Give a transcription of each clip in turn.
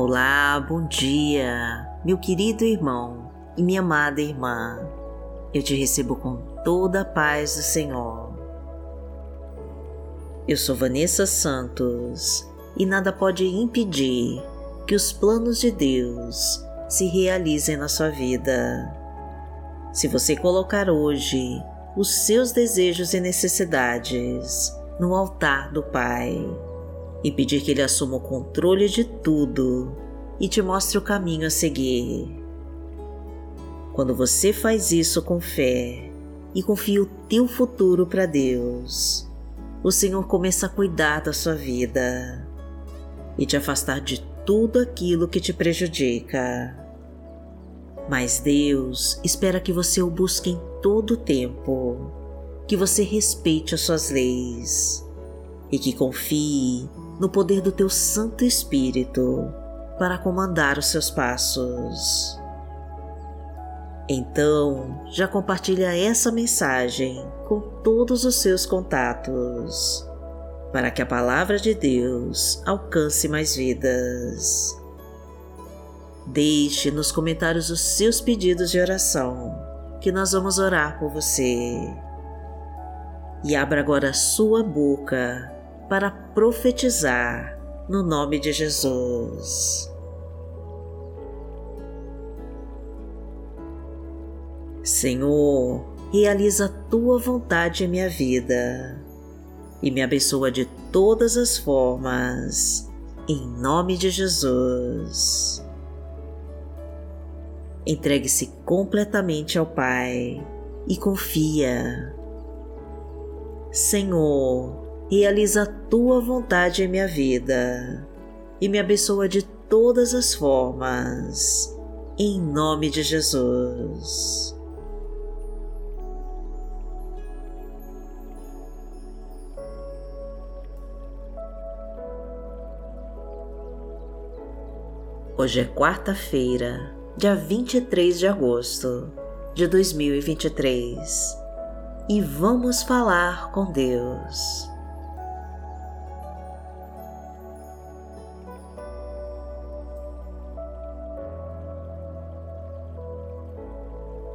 Olá, bom dia, meu querido irmão e minha amada irmã. Eu te recebo com toda a paz do Senhor. Eu sou Vanessa Santos e nada pode impedir que os planos de Deus se realizem na sua vida. Se você colocar hoje os seus desejos e necessidades no altar do Pai e pedir que Ele assuma o controle de tudo e te mostre o caminho a seguir. Quando você faz isso com fé e confia o teu futuro para Deus, o Senhor começa a cuidar da sua vida e te afastar de tudo aquilo que te prejudica. Mas Deus espera que você o busque em todo o tempo, que você respeite as suas leis e que confie no poder do teu Santo Espírito para comandar os seus passos. Então, já compartilha essa mensagem com todos os seus contatos, para que a palavra de Deus alcance mais vidas. Deixe nos comentários os seus pedidos de oração, que nós vamos orar por você. E abra agora a sua boca para profetizar no nome de Jesus. Senhor, realiza a tua vontade em minha vida e me abençoa de todas as formas, em nome de Jesus. Entregue-se completamente ao Pai e confia. Senhor, realiza a tua vontade em minha vida e me abençoa de todas as formas, em nome de Jesus. Hoje é quarta-feira, dia 23 de agosto de 2023 e vamos falar com Deus.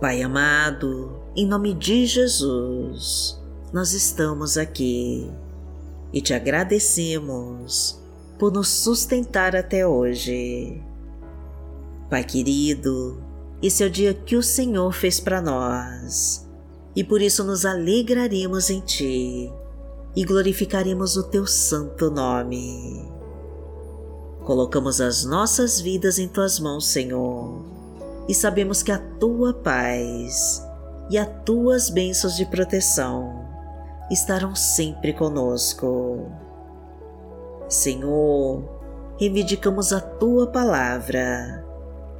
Pai amado, em nome de Jesus, nós estamos aqui e te agradecemos por nos sustentar até hoje. Pai querido, esse é o dia que o Senhor fez para nós e por isso nos alegraremos em Ti e glorificaremos o Teu santo nome. Colocamos as nossas vidas em Tuas mãos, Senhor e sabemos que a tua paz e as tuas bênçãos de proteção estarão sempre conosco. Senhor, reivindicamos a tua palavra,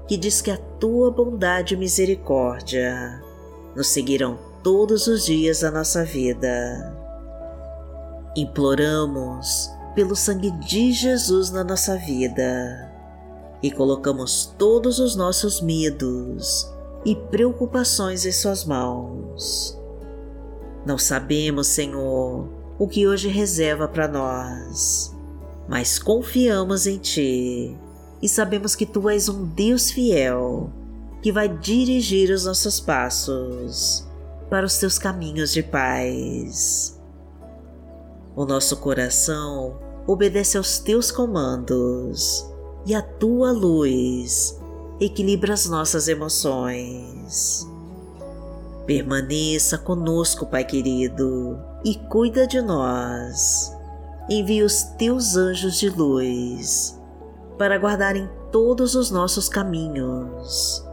que diz que a tua bondade e misericórdia nos seguirão todos os dias da nossa vida. Imploramos pelo sangue de Jesus na nossa vida e colocamos todos os nossos medos e preocupações em Suas mãos. Não sabemos, Senhor, o que hoje reserva para nós, mas confiamos em Ti e sabemos que Tu és um Deus fiel que vai dirigir os nossos passos para os Teus caminhos de paz. O nosso coração obedece aos Teus comandos e a tua luz equilibra as nossas emoções. Permaneça conosco, Pai querido, e cuida de nós. Envie os teus anjos de luz para guardarem todos os nossos caminhos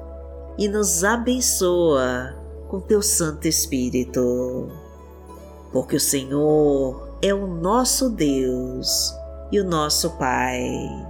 e nos abençoa com teu Santo Espírito. Porque o Senhor é o nosso Deus e o nosso Pai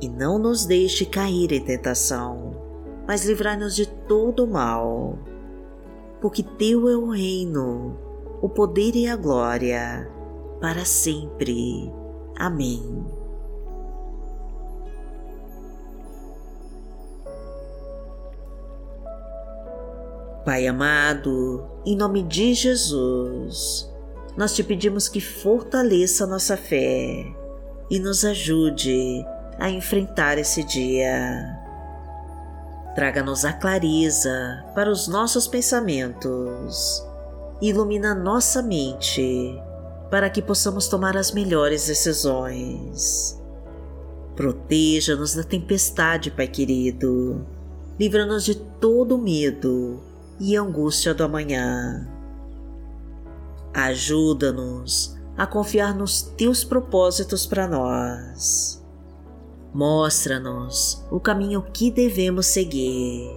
e não nos deixe cair em tentação, mas livrai-nos de todo mal. Porque Teu é o reino, o poder e a glória, para sempre. Amém. Pai amado, em nome de Jesus, nós te pedimos que fortaleça nossa fé e nos ajude a enfrentar esse dia. Traga-nos a clareza para os nossos pensamentos, ilumina nossa mente para que possamos tomar as melhores decisões. Proteja-nos da tempestade, Pai querido, livra-nos de todo medo e angústia do amanhã. Ajuda-nos a confiar nos teus propósitos para nós. Mostra-nos o caminho que devemos seguir.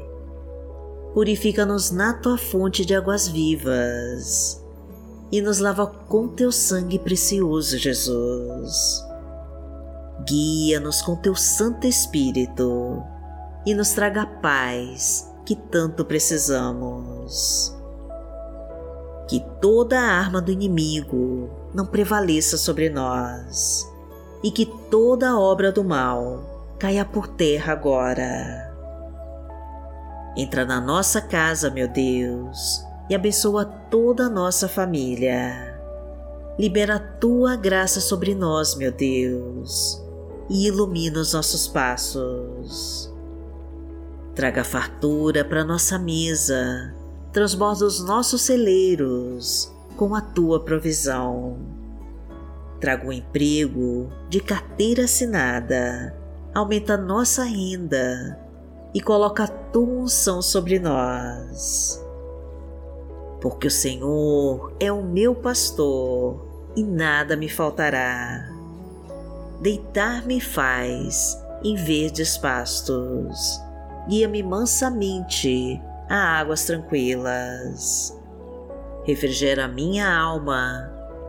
Purifica-nos na tua fonte de águas vivas e nos lava com teu sangue precioso, Jesus. Guia-nos com teu Santo Espírito e nos traga a paz que tanto precisamos. Que toda a arma do inimigo não prevaleça sobre nós e que toda obra do mal caia por terra agora. Entra na nossa casa, meu Deus, e abençoa toda a nossa família. Libera a tua graça sobre nós, meu Deus, e ilumina os nossos passos. Traga fartura para nossa mesa, transborda os nossos celeiros com a tua provisão. Traga um emprego de carteira assinada, aumenta nossa renda e coloca a tua unção sobre nós porque o Senhor é o meu pastor e nada me faltará. Deitar-me faz em verdes pastos, guia-me mansamente a águas tranquilas. Refrigera minha alma,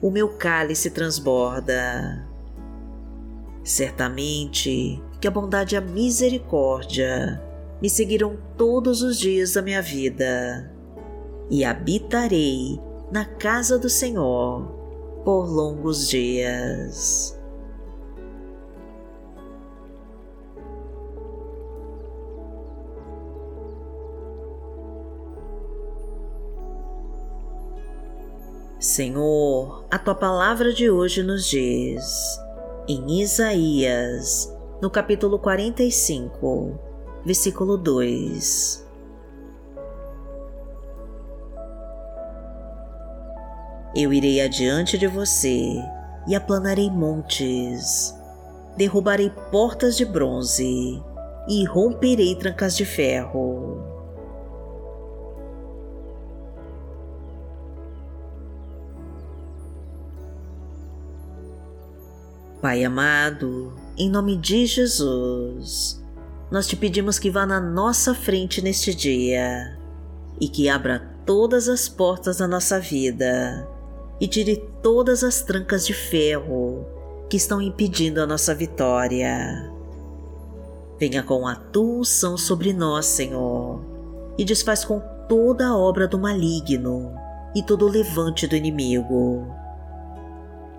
o meu cálice transborda. Certamente que a bondade e a misericórdia me seguirão todos os dias da minha vida e habitarei na casa do Senhor por longos dias. Senhor, a tua palavra de hoje nos diz, em Isaías, no capítulo 45, versículo 2: Eu irei adiante de você e aplanarei montes, derrubarei portas de bronze e romperei trancas de ferro. Pai amado, em nome de Jesus, nós te pedimos que vá na nossa frente neste dia e que abra todas as portas da nossa vida e tire todas as trancas de ferro que estão impedindo a nossa vitória. Venha com a tua unção sobre nós, Senhor, e desfaz com toda a obra do maligno e todo o levante do inimigo.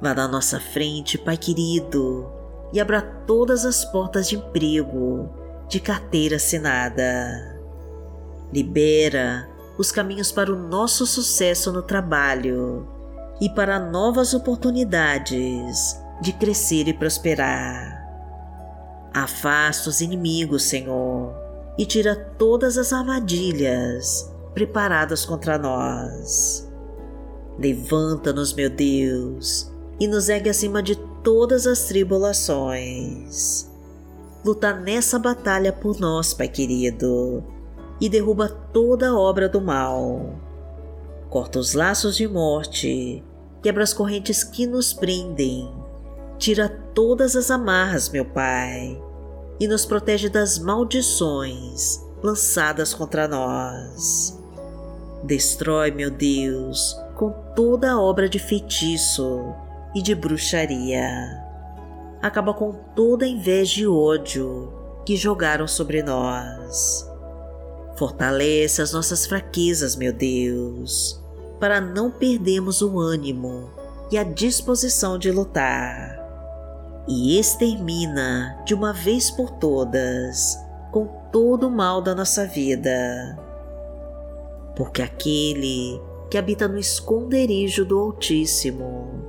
Vá na nossa frente, Pai querido, e abra todas as portas de emprego, de carteira assinada. Libera os caminhos para o nosso sucesso no trabalho e para novas oportunidades de crescer e prosperar. Afasta os inimigos, Senhor, e tira todas as armadilhas preparadas contra nós. Levanta-nos, meu Deus, e nos ergue acima de todas as tribulações. luta nessa batalha por nós, Pai querido, e derruba toda obra do mal. Corta os laços de morte, quebra as correntes que nos prendem, tira todas as amarras, meu Pai, e nos protege das maldições lançadas contra nós. Destrói, meu Deus, com toda a obra de feitiço e de bruxaria acaba com toda a inveja e ódio que jogaram sobre nós. Fortalece as nossas fraquezas, meu Deus, para não perdermos o ânimo e a disposição de lutar. E extermina de uma vez por todas com todo o mal da nossa vida. Porque aquele que habita no esconderijo do Altíssimo,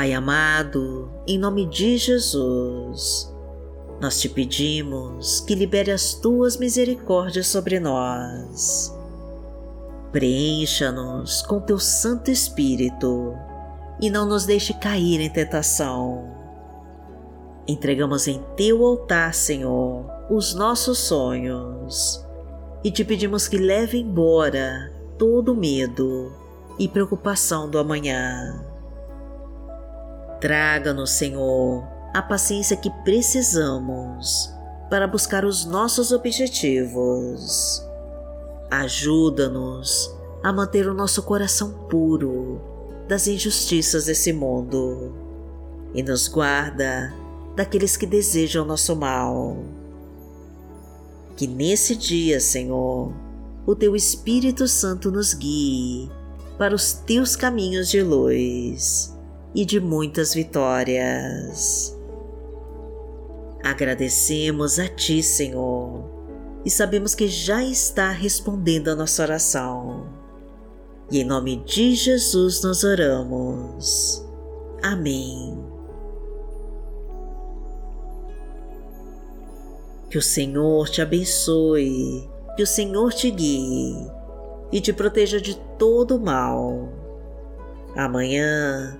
Pai amado, em nome de Jesus, nós te pedimos que libere as tuas misericórdias sobre nós. Preencha-nos com teu Santo Espírito e não nos deixe cair em tentação. Entregamos em teu altar, Senhor, os nossos sonhos e te pedimos que leve embora todo medo e preocupação do amanhã. Traga-nos, Senhor, a paciência que precisamos para buscar os nossos objetivos. Ajuda-nos a manter o nosso coração puro das injustiças desse mundo e nos guarda daqueles que desejam nosso mal. Que nesse dia, Senhor, o Teu Espírito Santo nos guie para os Teus caminhos de luz e de muitas vitórias. Agradecemos a Ti, Senhor, e sabemos que já está respondendo a nossa oração. E em nome de Jesus nós oramos. Amém. Que o Senhor te abençoe, que o Senhor te guie e te proteja de todo mal. Amanhã